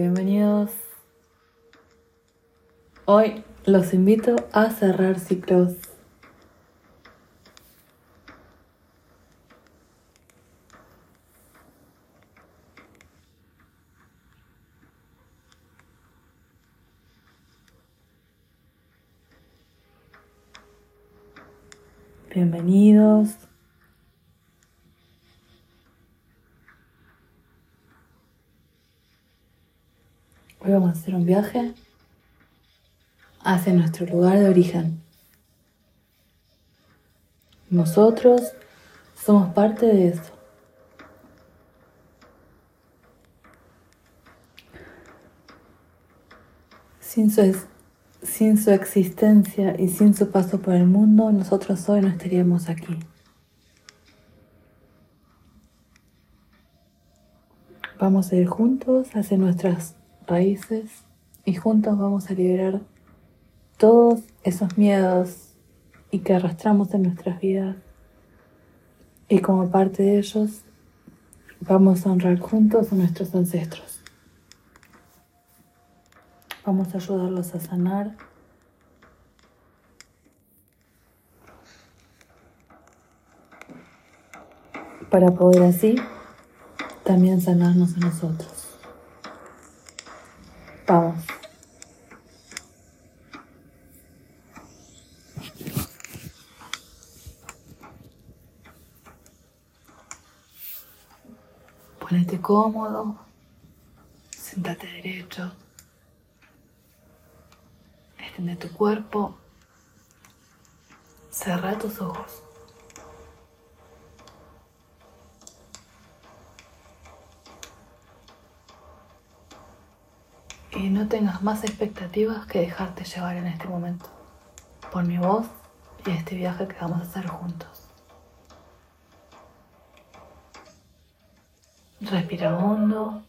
Bienvenidos. Hoy los invito a cerrar ciclos. Bienvenidos. Vamos a hacer un viaje hacia nuestro lugar de origen. Nosotros somos parte de eso. Sin su, sin su existencia y sin su paso por el mundo, nosotros hoy no estaríamos aquí. Vamos a ir juntos hacia nuestras raíces y juntos vamos a liberar todos esos miedos y que arrastramos en nuestras vidas. Y como parte de ellos, vamos a honrar juntos a nuestros ancestros. Vamos a ayudarlos a sanar. Para poder así también sanarnos a nosotros. Vamos. Ponete cómodo, sentate derecho, extiende tu cuerpo, cerra tus ojos. y no tengas más expectativas que dejarte llevar en este momento por mi voz y este viaje que vamos a hacer juntos. Respira hondo,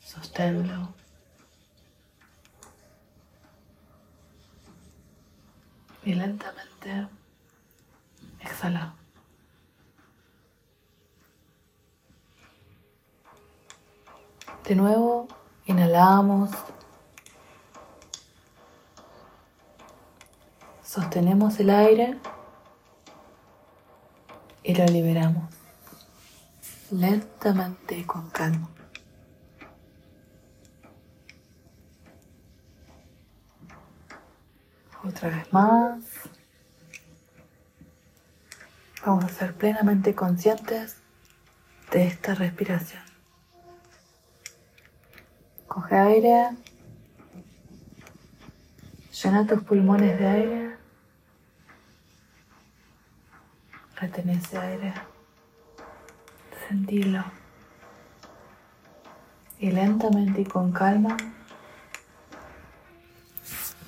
sosténlo. Y lentamente exhala. De nuevo, inhalamos. Sostenemos el aire y lo liberamos lentamente con calma. Otra vez más. Vamos a ser plenamente conscientes de esta respiración. Coge aire. Llena tus pulmones de aire. Retén ese aire. Sentirlo. Y lentamente y con calma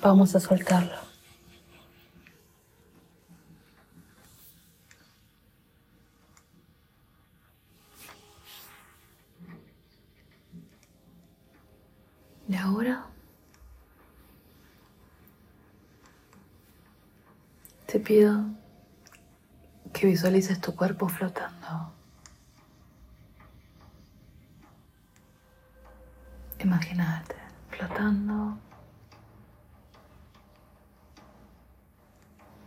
vamos a soltarlo. Y ahora te pido que visualices tu cuerpo flotando. Imagínate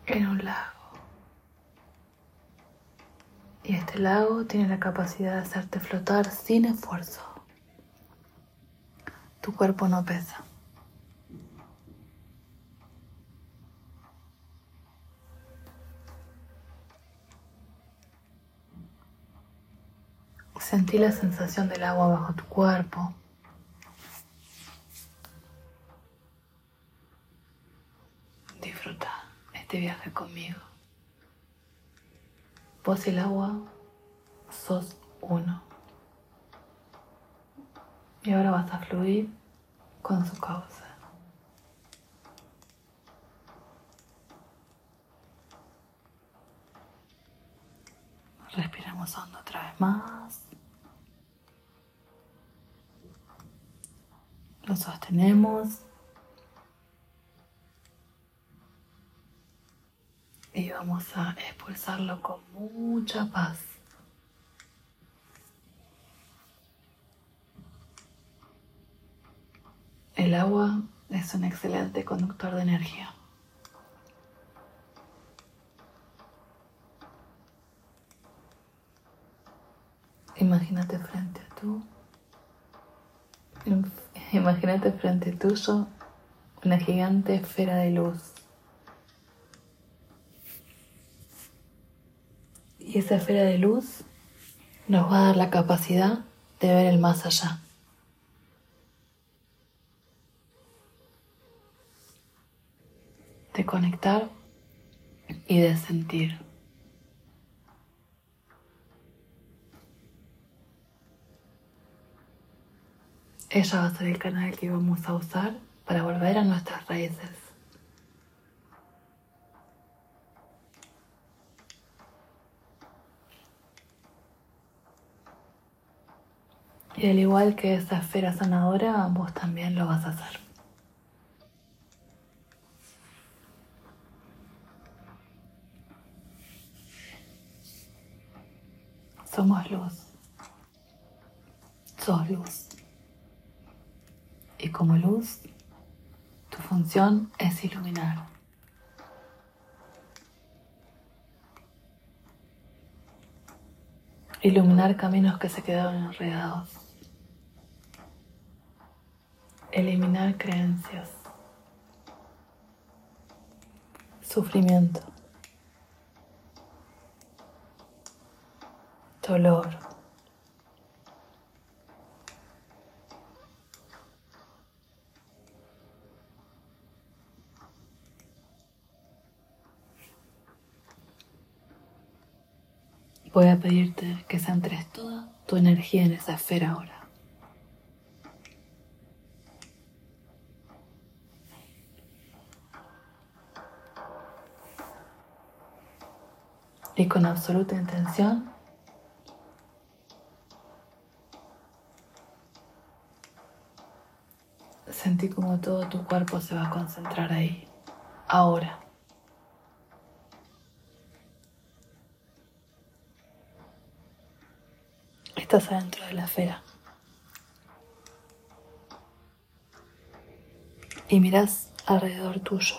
en un lago. Y este lago tiene la capacidad de hacerte flotar sin esfuerzo. Tu cuerpo no pesa. Sentí la sensación del agua bajo tu cuerpo. Este viaje conmigo. Vos y el agua sos uno. Y ahora vas a fluir con su causa. Respiramos hondo otra vez más. Lo sostenemos. Y vamos a expulsarlo con mucha paz. El agua es un excelente conductor de energía. Imagínate frente a tú. Imagínate frente tuyo una gigante esfera de luz. Y esa esfera de luz nos va a dar la capacidad de ver el más allá. De conectar y de sentir. Ella va a ser el canal que vamos a usar para volver a nuestras raíces. Y al igual que esa esfera sanadora, vos también lo vas a hacer. Somos luz. Sos luz. Y como luz, tu función es iluminar. Iluminar caminos que se quedaron enredados. Eliminar creencias. Sufrimiento. Dolor. Voy a pedirte que centres toda tu energía en esa esfera ahora. Y con absoluta intención, sentí como todo tu cuerpo se va a concentrar ahí, ahora. estás adentro de la esfera. Y miras alrededor tuyo.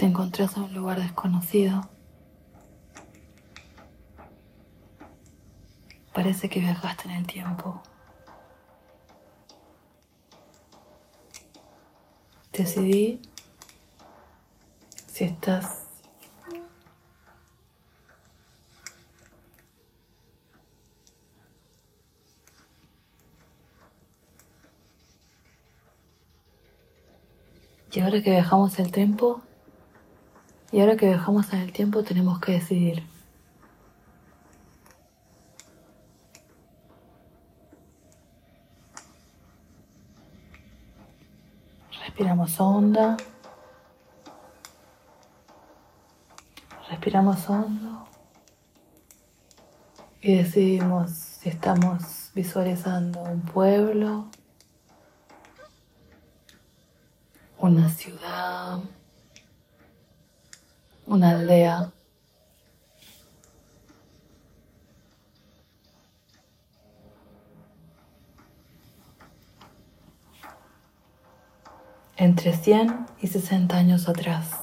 Te encontrás en un lugar desconocido. Parece que viajaste en el tiempo. Decidí si estás Y ahora que viajamos el tiempo, y ahora que viajamos en el tiempo tenemos que decidir. Respiramos honda. Respiramos hondo. Y decidimos si estamos visualizando un pueblo, una ciudad, una aldea. entre 100 y 60 años atrás.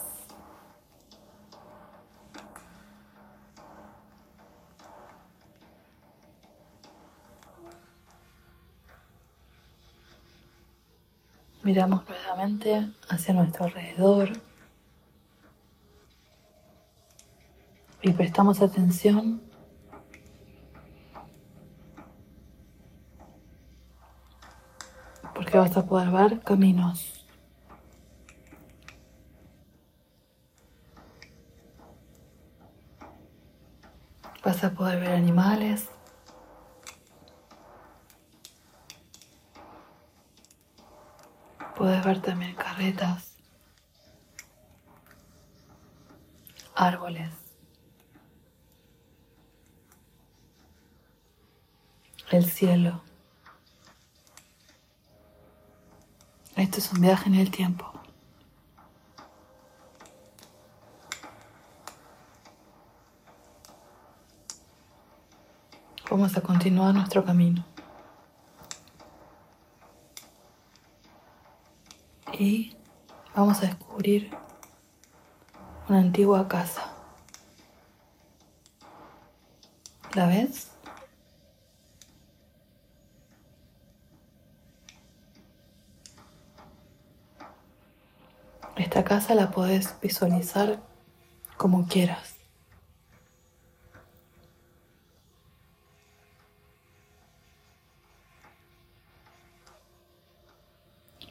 Miramos nuevamente hacia nuestro alrededor y prestamos atención porque vas a poder ver caminos. Vas a poder ver animales. Puedes ver también carretas, árboles, el cielo. Esto es un viaje en el tiempo. vamos a continuar nuestro camino. Y vamos a descubrir una antigua casa. ¿La ves? Esta casa la puedes visualizar como quieras.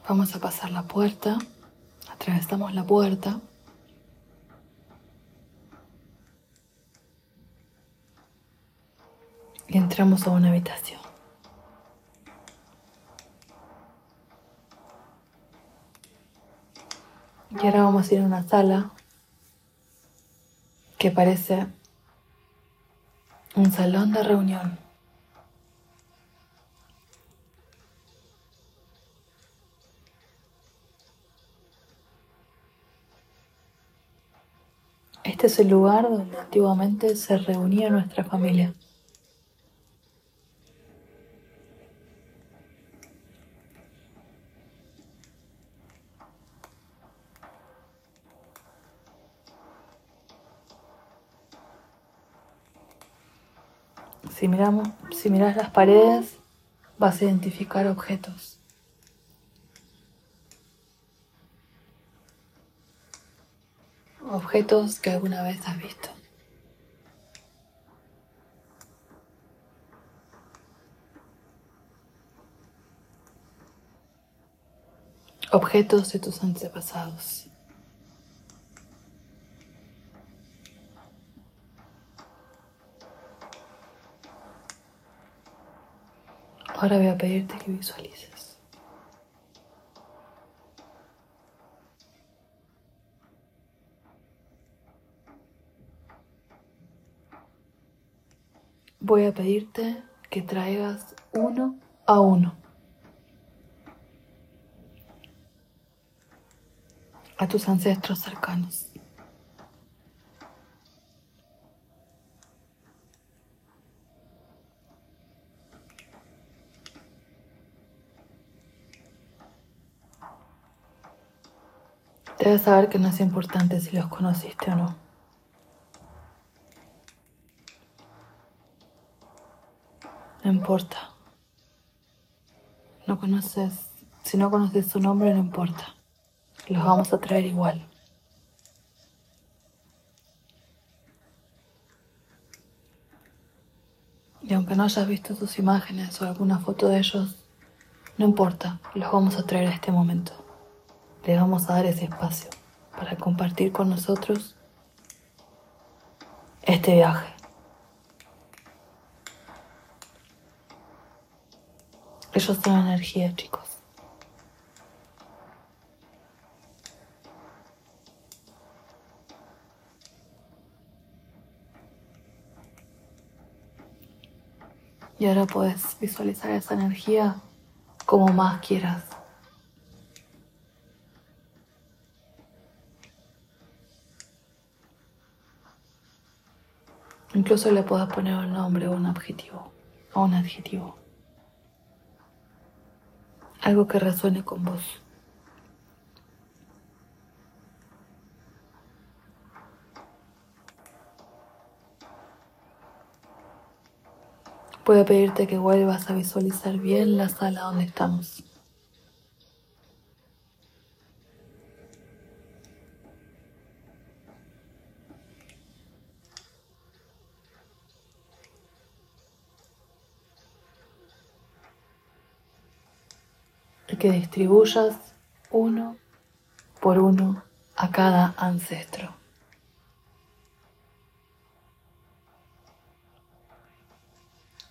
Vamos a pasar la puerta, atravesamos la puerta. Y entramos a una habitación. Ahora vamos a ir a una sala que parece un salón de reunión. Este es el lugar donde antiguamente se reunía nuestra familia. Si, miramos, si miras las paredes, vas a identificar objetos. Objetos que alguna vez has visto. Objetos de tus antepasados. Ahora voy a pedirte que visualices. Voy a pedirte que traigas uno a uno a tus ancestros cercanos. Debes saber que no es importante si los conociste o no. No importa. No conoces, si no conoces su nombre, no importa. Los vamos a traer igual. Y aunque no hayas visto sus imágenes o alguna foto de ellos, no importa, los vamos a traer a este momento le vamos a dar ese espacio para compartir con nosotros este viaje. Ellos son energía, chicos. Y ahora puedes visualizar esa energía como más quieras. Incluso le puedas poner un nombre o un. O un adjetivo. Algo que resuene con vos. Puedo pedirte que vuelvas a visualizar bien la sala donde estamos. Distribuyas uno por uno a cada ancestro.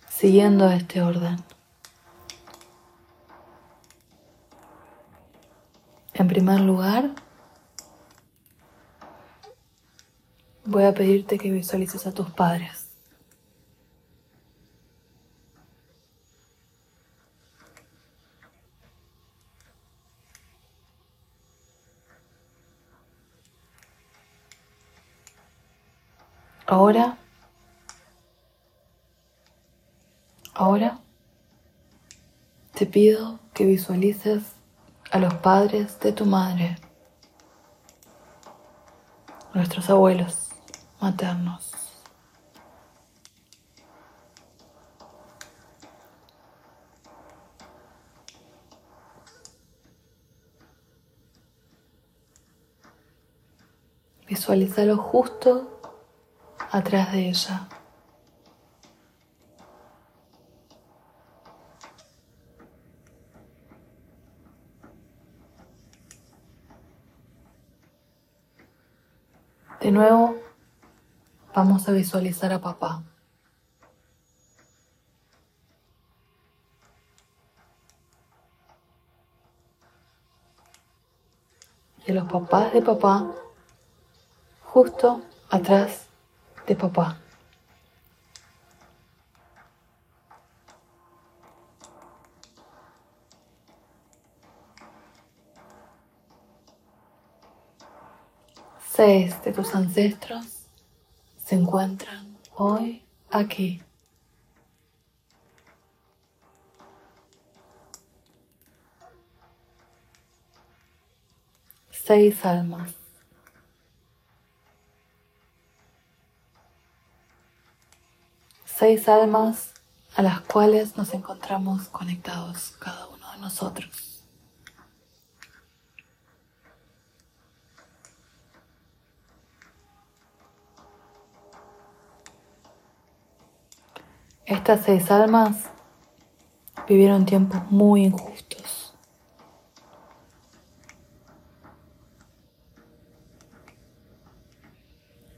Siguiendo este orden. En primer lugar, voy a pedirte que visualices a tus padres. Ahora. Ahora. Te pido que visualices a los padres de tu madre, nuestros abuelos maternos. Justo atrás de ella. De nuevo, vamos a visualizar a papá. Y a los papás de papá justo atrás de papá. Seis de tus ancestros se encuentran hoy aquí. Seis almas. Seis almas a las cuales nos encontramos conectados cada uno de nosotros. Estas seis almas vivieron tiempos muy injustos.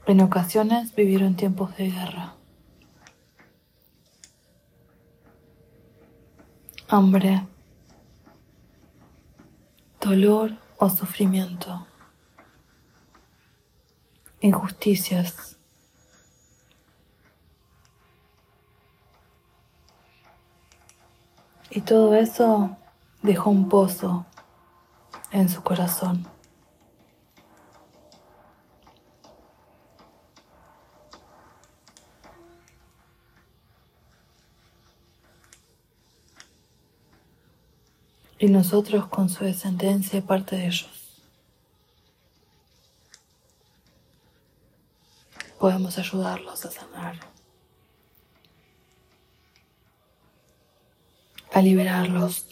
En ocasiones vivieron tiempos de guerra, hambre, dolor o sufrimiento, injusticias Y todo eso dejó un pozo en su corazón. Y nosotros con su descendencia parte de ellos. Podemos ayudarlos a sanar. a liberarlos.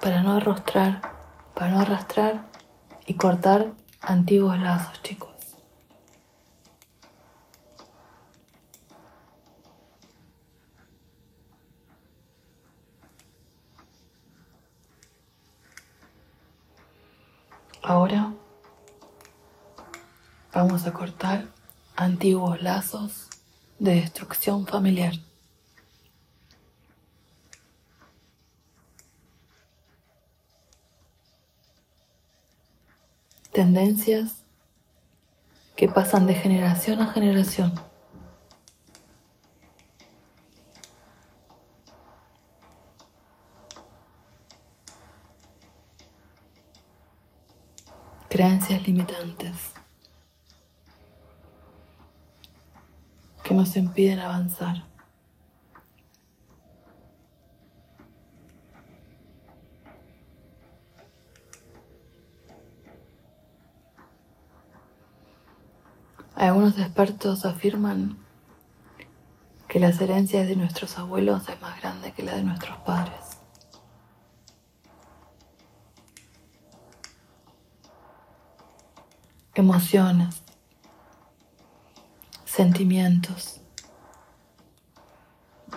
Para no arrastrar, para no arrastrar y cortar antiguos lazos, chicos. Ahora vamos a cortar antiguos lazos de destrucción familiar. Tendencias que pasan de generación a generación. Creencias limitantes. que nos impiden avanzar. Algunos expertos afirman que las herencias de nuestros abuelos es más grande que la de nuestros padres. Emociones, sentimientos,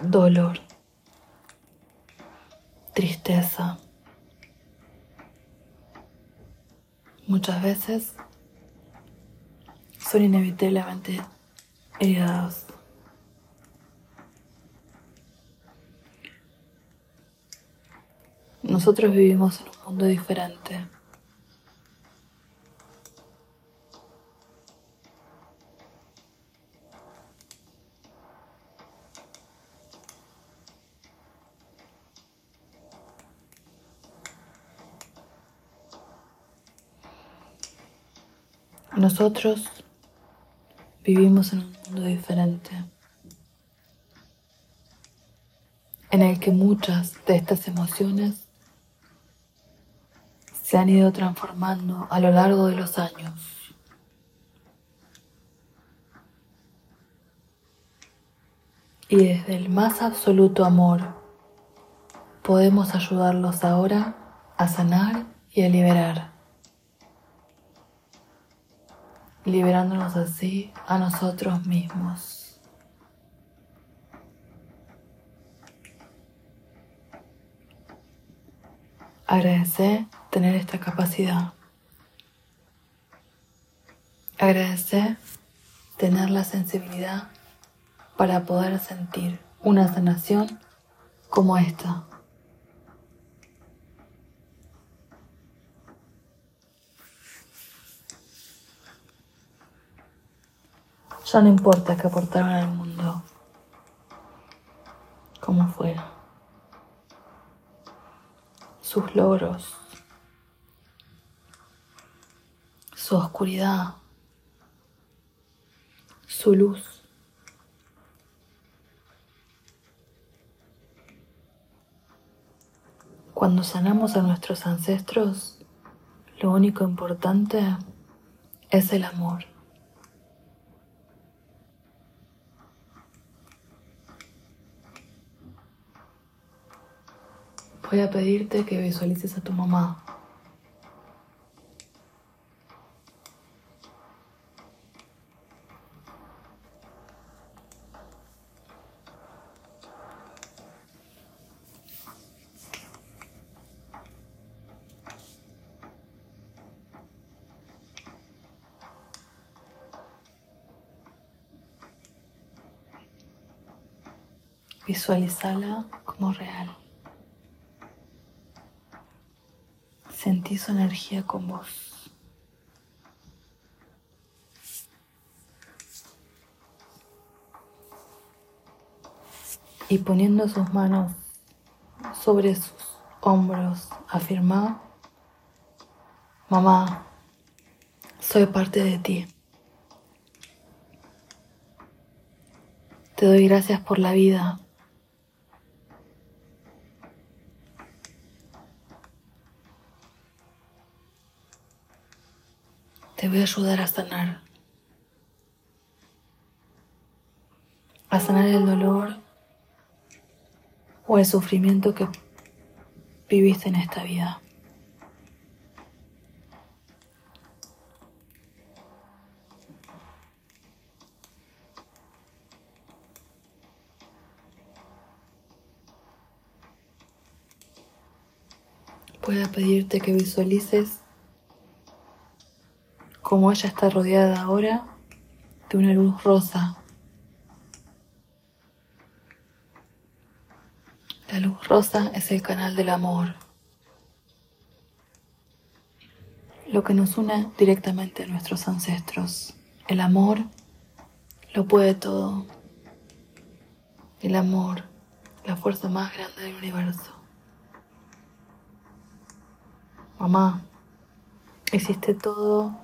dolor, tristeza. Muchas veces son inevitablemente heridos. Nosotros vivimos en un mundo diferente. Nosotros vivimos en un mundo diferente, en el que muchas de estas emociones se han ido transformando a lo largo de los años. Y desde el más absoluto amor podemos ayudarlos ahora a sanar y a liberar, liberándonos así a nosotros mismos. Agradecer tener esta capacidad. Agradecer tener la sensibilidad para poder sentir una sanación como esta. Ya no importa que aportaron al mundo, como fuera. Sus logros, su oscuridad, su luz. Cuando sanamos a nuestros ancestros, lo único importante es el amor. Voy a pedirte que visualices a tu mamá Visualizala como real. Sentí su energía con vos. Y poniendo sus manos sobre sus hombros, afirma, mamá, soy parte de ti. Te doy gracias por la vida, Te voy a ayudar a sanar. A sanar el dolor o el sufrimiento que viviste en esta vida. Puedo pedirte que visualices como ella está rodeada ahora de una luz rosa. La luz rosa es el canal del amor, lo que nos une directamente a nuestros ancestros. El amor lo puede todo. El amor, la fuerza más grande del universo. Mamá, hiciste todo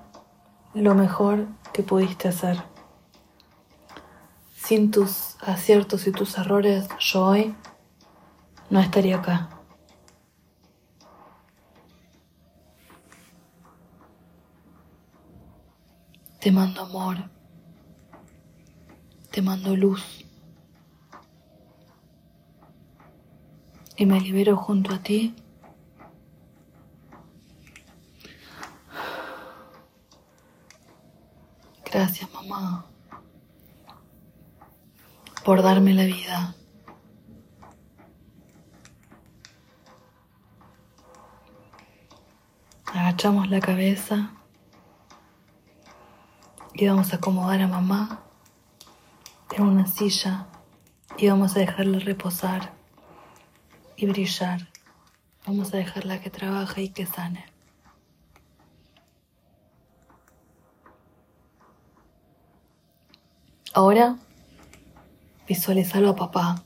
lo mejor que pudiste hacer. Sin tus aciertos y tus errores, yo hoy no estaría acá. Te mando amor, te mando luz y me libero junto a ti Gracias, mamá, por darme la vida. Agachamos la cabeza y vamos a acomodar a mamá en una silla y vamos a dejarla reposar y brillar. Vamos a dejarla que trabaje y que sane. Ahora visualizarlo a papá.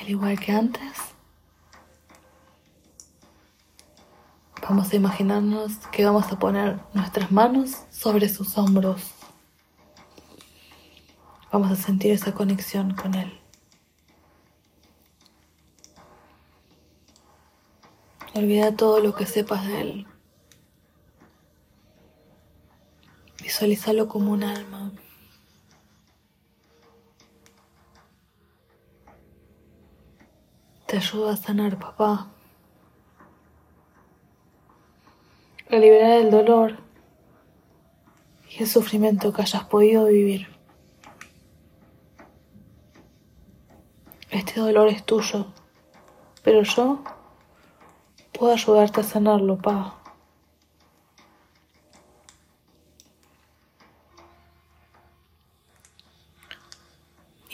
Al igual que antes, Vamos a imaginarnos que vamos a poner nuestras manos sobre sus hombros. Vamos a sentir esa conexión con Él. Olvida todo lo que sepas de Él. Visualízalo como un alma. Te ayuda a sanar, papá. a liberar el dolor y el sufrimiento que hayas podido vivir. Este dolor es tuyo, pero yo puedo ayudarte a sanarlo, pa.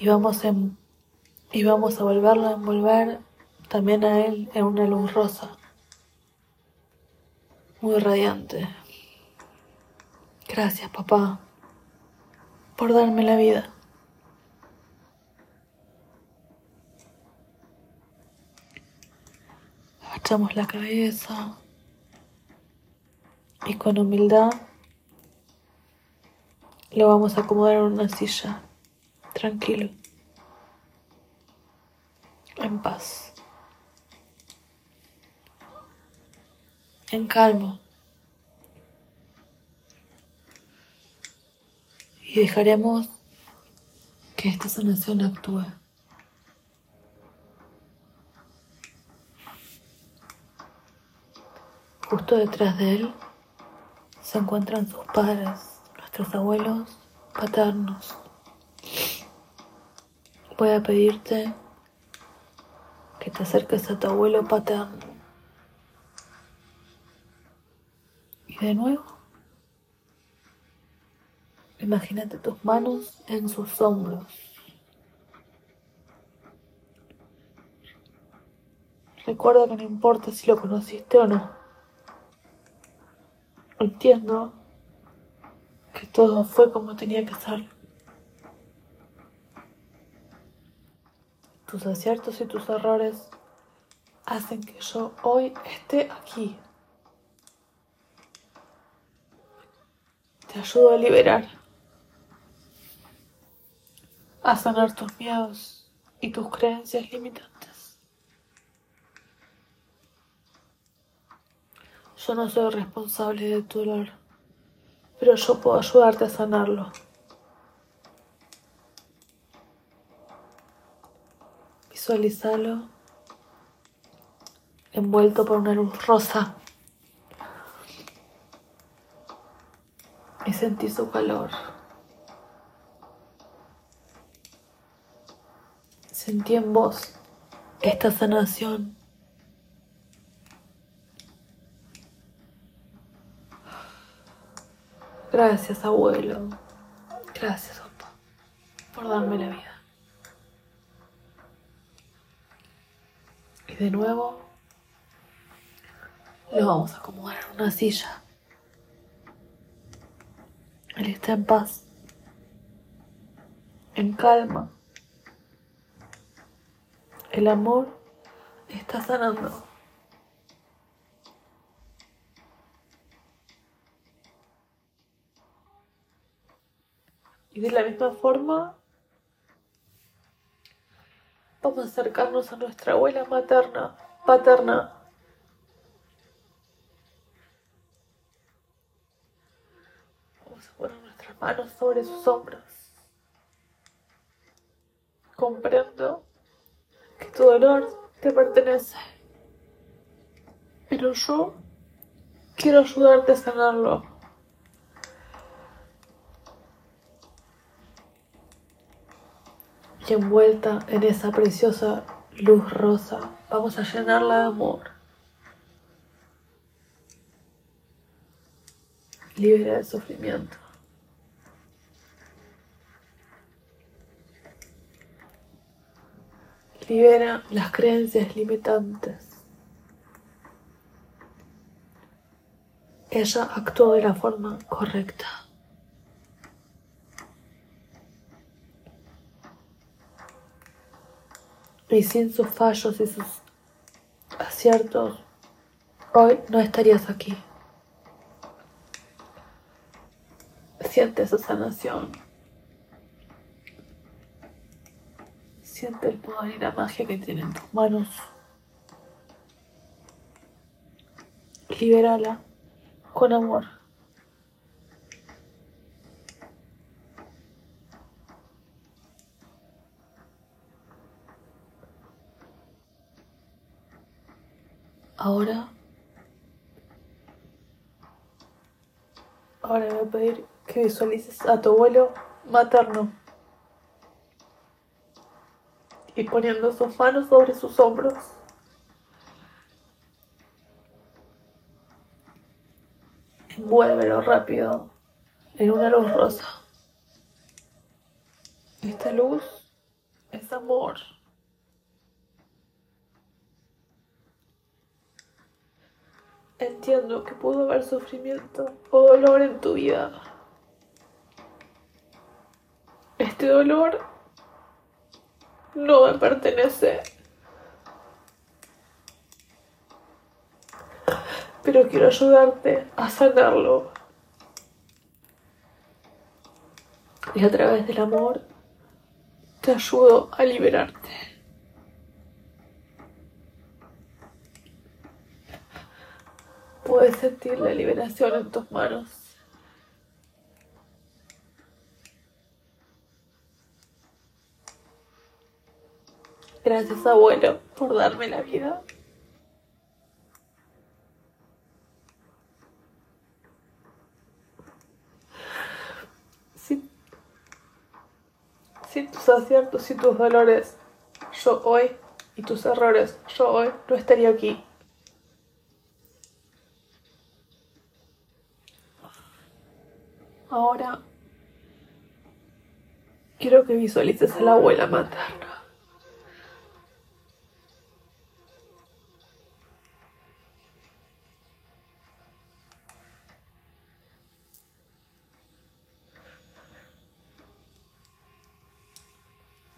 Y vamos, y vamos a volverlo a envolver también a él en una luz rosa muy radiante. Gracias, papá, por darme la vida. Agachamos la cabeza y con humildad lo vamos a acomodar en una silla, tranquilo, en paz. en calma. Y dejaremos que esta sanación actúe. Justo detrás de él se encuentran sus padres, nuestros abuelos paternos. Voy a pedirte que te acerques a tu abuelo paterno de nuevo, imagínate tus manos en sus hombros. Recuerda que no importa si lo conociste o no. Entiendo que todo fue como tenía que ser. Tus aciertos y tus errores hacen que yo hoy esté aquí. Te ayudo a liberar, a sanar tus miedos y tus creencias limitantes. Yo no soy responsable de tu dolor, pero yo puedo ayudarte a sanarlo. Visualízalo envuelto por una luz rosa. y sentí su calor. Sentí en vos esta sanación. Gracias, abuelo. Gracias, papá, por darme la vida. De nuevo, lo vamos a acomodar en una silla. Él está en paz, en calma. El amor está sanando. Y de la misma forma, vamos a acercarnos a nuestra abuela materna, paterna, manos sobre sus hombros. Comprendo que tu dolor te pertenece, pero yo quiero ayudarte a sanarlo. Envuelta en esa preciosa luz rosa, vamos a llenarla de amor. Libera el sufrimiento. libera las creencias limitantes. Ella actuó de la forma correcta. Y sin sus fallos y sus aciertos, hoy no estarías aquí. Siente esa sanación. Siente el poder y la magia que tienen tus manos. Libérala con amor. Ahora, ahora voy a pedir que visualices a tu abuelo materno y poniendo sus manos sobre sus hombros. Envuélvelo rápido en una luz rosa. Esta luz es amor. Entiendo que pudo haber sufrimiento o dolor en tu vida. Este dolor no me pertenece. Pero quiero ayudarte a sanarlo. Y a través del amor te ayudo a liberarte. Puedes sentir la liberación en tus manos. Gracias, abuelo, por darme la vida. Sin, sin tus aciertos y tus dolores, yo hoy, y tus errores, yo hoy no estaría aquí. Ahora quiero que visualices a la abuela materna.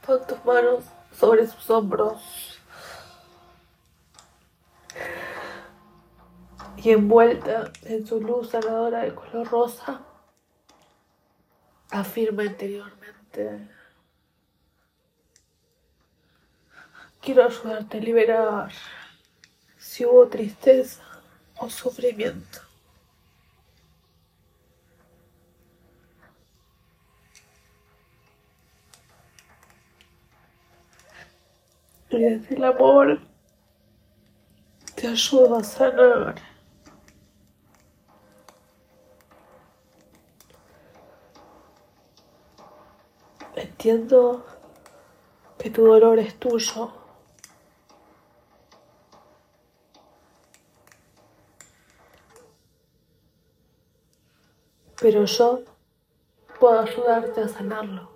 Pon tus manos sobre sus hombros. Y envuelta en su luz sanadora de color rosa, afirma interiormente. Quiero ayudarte a liberar si hubo tristeza o sufrimiento. Y el amor te ayudo a sanar. Entiendo que tu dolor es tuyo. Pero yo puedo ayudarte a sanarlo.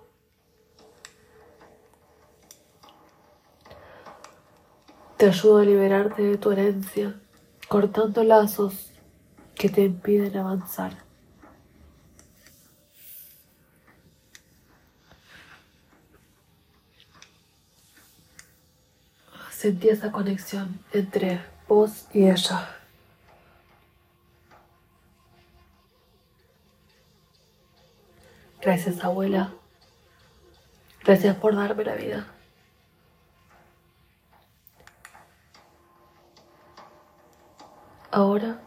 Te ayudo a liberarte de tu herencia, cortando lazos que te impiden avanzar. Sentí esa conexión entre vos y ella. Gracias, abuela. Gracias por darme la vida. Ahora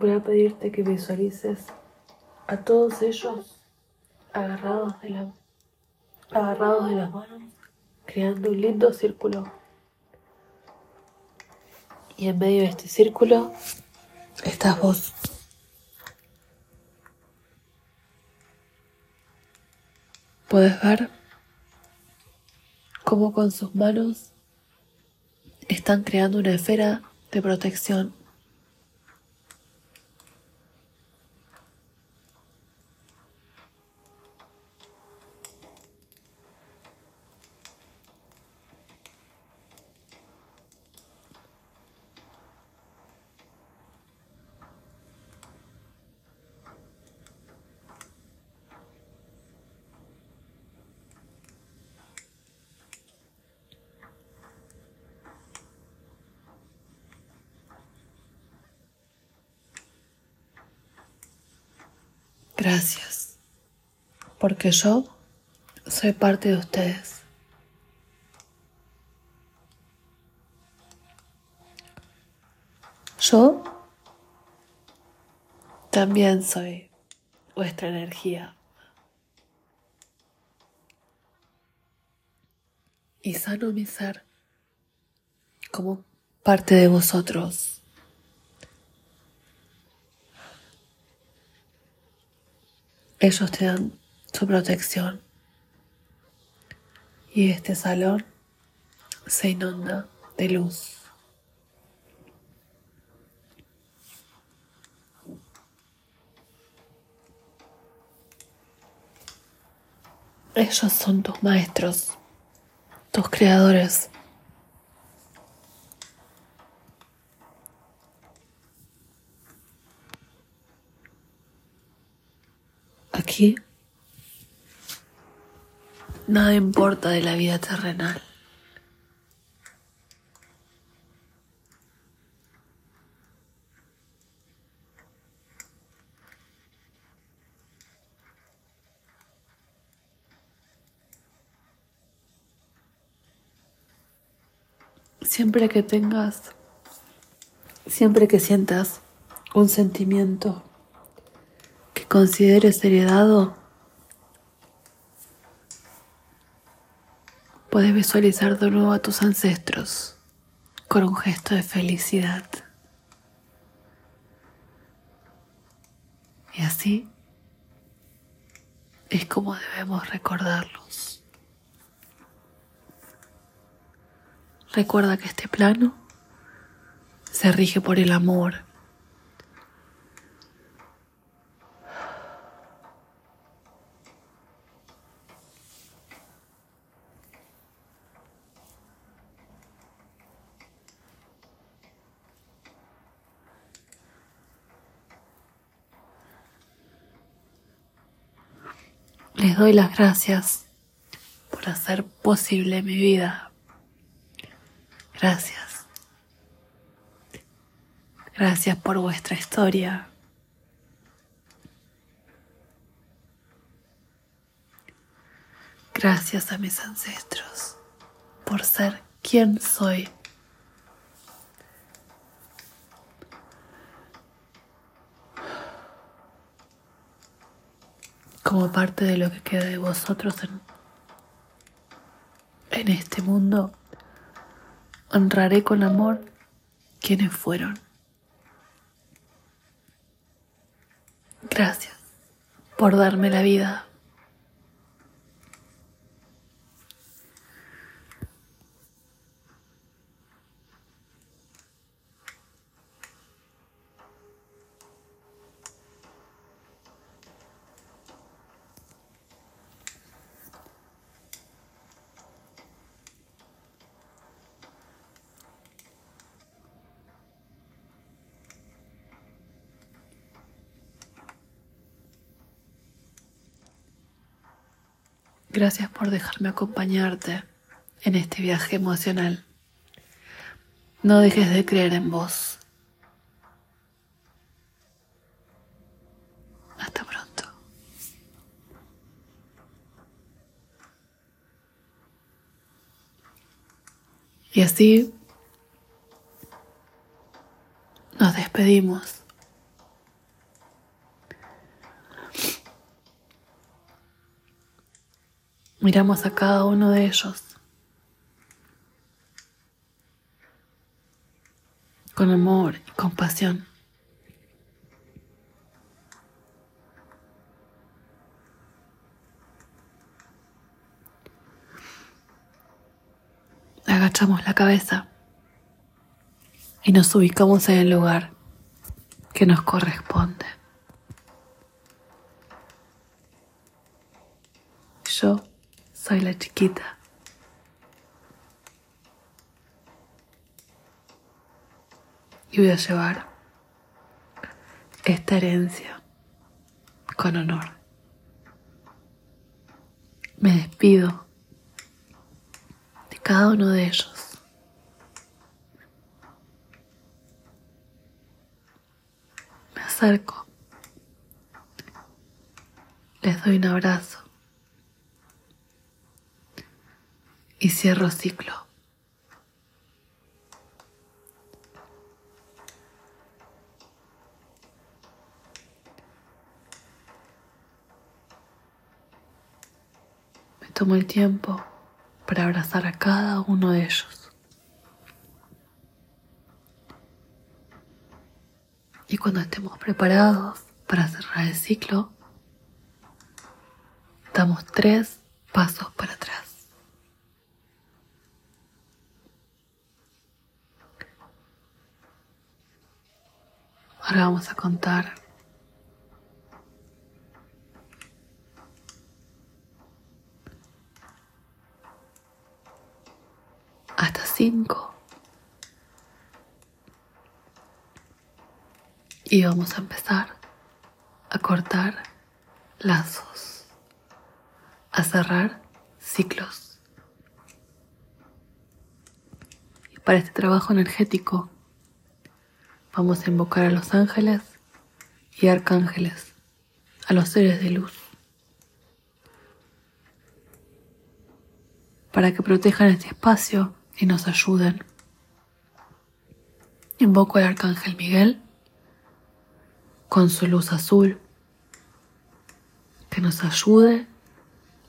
voy a pedirte que visualices a todos ellos agarrados de, la, agarrados de las manos, creando un lindo círculo. Y en medio de este círculo estás vos. Puedes ver cómo con sus manos están creando una esfera de protección. Gracias, porque yo soy parte de ustedes. Yo también soy vuestra energía. Y sano mi ser como parte de vosotros. Ellos te dan su protección. Y este salón se inunda de luz. Ellos son tus maestros, tus creadores. Aquí nada importa de la vida terrenal. Siempre que tengas, siempre que sientas un sentimiento que consideres heredado, puedes visualizar de nuevo a tus ancestros con un gesto de felicidad. Y así es como debemos recordarlos. Recuerda que este plano se rige por el amor. Les doy las gracias por hacer posible mi vida. Gracias. Gracias por vuestra historia. Gracias a mis ancestros por ser quien soy. Como parte de lo que queda de vosotros en, en este mundo honraré con amor quienes fueron. Gracias por darme la vida. Gracias por dejarme acompañarte en este viaje emocional. No dejes de creer en vos. Hasta pronto. Y así nos despedimos. Miramos a cada uno de ellos con amor y compasión. Agachamos la cabeza y nos ubicamos en el lugar que nos corresponde. Yo soy la chiquita. Y voy a llevar esta herencia con honor. Me despido de cada uno de ellos. Me acerco les doy un abrazo y cierro ciclo. Me tomo el tiempo para abrazar a cada uno de ellos. Y cuando estemos preparados para cerrar el ciclo, damos tres pasos para atrás. Ahora vamos a contar hasta cinco. Y vamos a empezar a cortar lazos, a cerrar ciclos. Y para este trabajo energético vamos a invocar a los ángeles y arcángeles, a los seres de luz, para que protejan este espacio y nos ayuden. Invoco al arcángel Miguel con su luz azul que nos ayude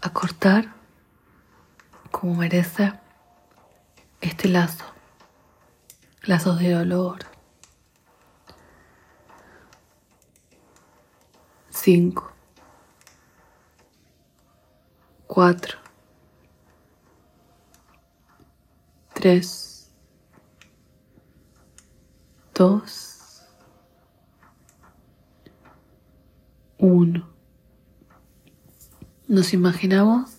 a cortar como merece este lazo, lazos de dolor. Cinco, cuatro, tres, dos, uno. Nos imaginamos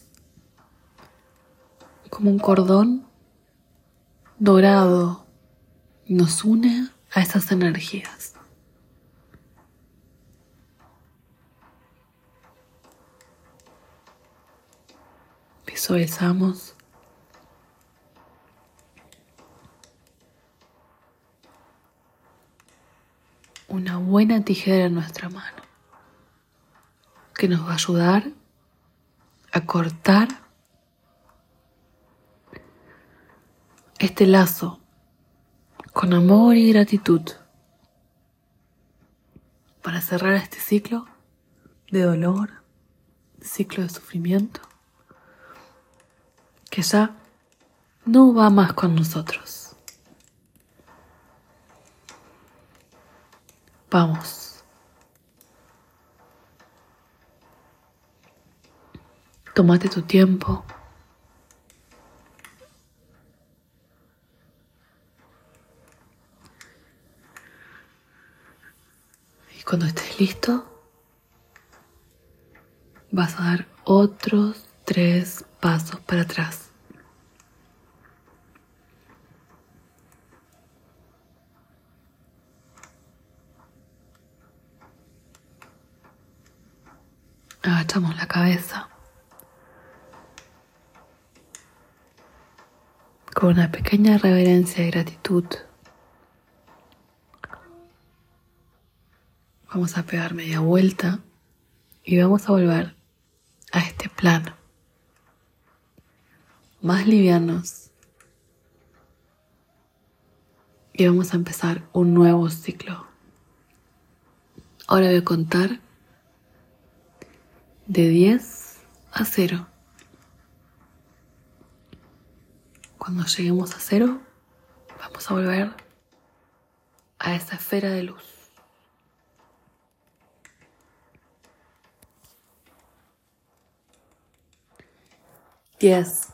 como un cordón dorado nos une a esas energías. Visualizamos una buena tijera en nuestra mano que nos va a ayudar a cortar este lazo con amor y gratitud para cerrar este ciclo de dolor, ciclo de sufrimiento, que ya no va más con nosotros. Vamos. Tómate tu tiempo. Y cuando estés listo, vas a dar otros tres pasos para atrás. Agachamos la cabeza. Con una pequeña reverencia y gratitud. Vamos a pegar media vuelta y vamos a volver a este plano. Más livianos. Y vamos a empezar un nuevo ciclo. Ahora voy a contar de 10 a 0. Cuando lleguemos a 0, vamos a volver a esa esfera de luz. 10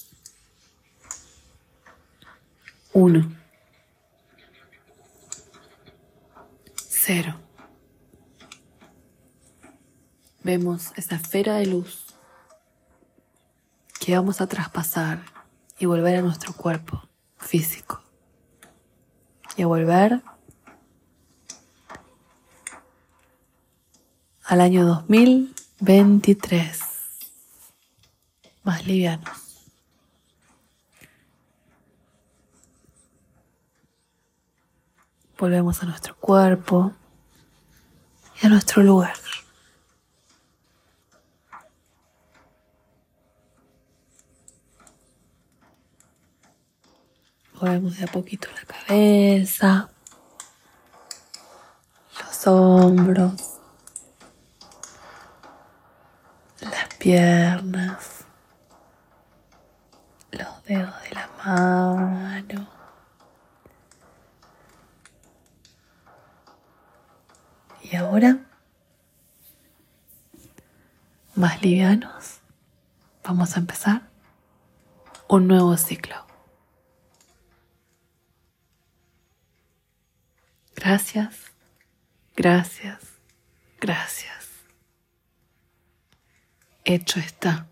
uno, cero. vemos esa esfera de luz que vamos a traspasar y volver a nuestro cuerpo físico. Y a volver al año 2023. Más livianos. Volvemos a nuestro cuerpo y a nuestro lugar. Movemos de a poquito la cabeza, los hombros, las piernas, los dedos de la mano. Y ahora, más livianos, vamos a empezar un nuevo ciclo. Gracias, gracias, gracias. Hecho está.